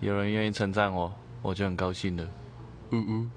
有人愿意称赞我，我就很高兴了。嗯嗯。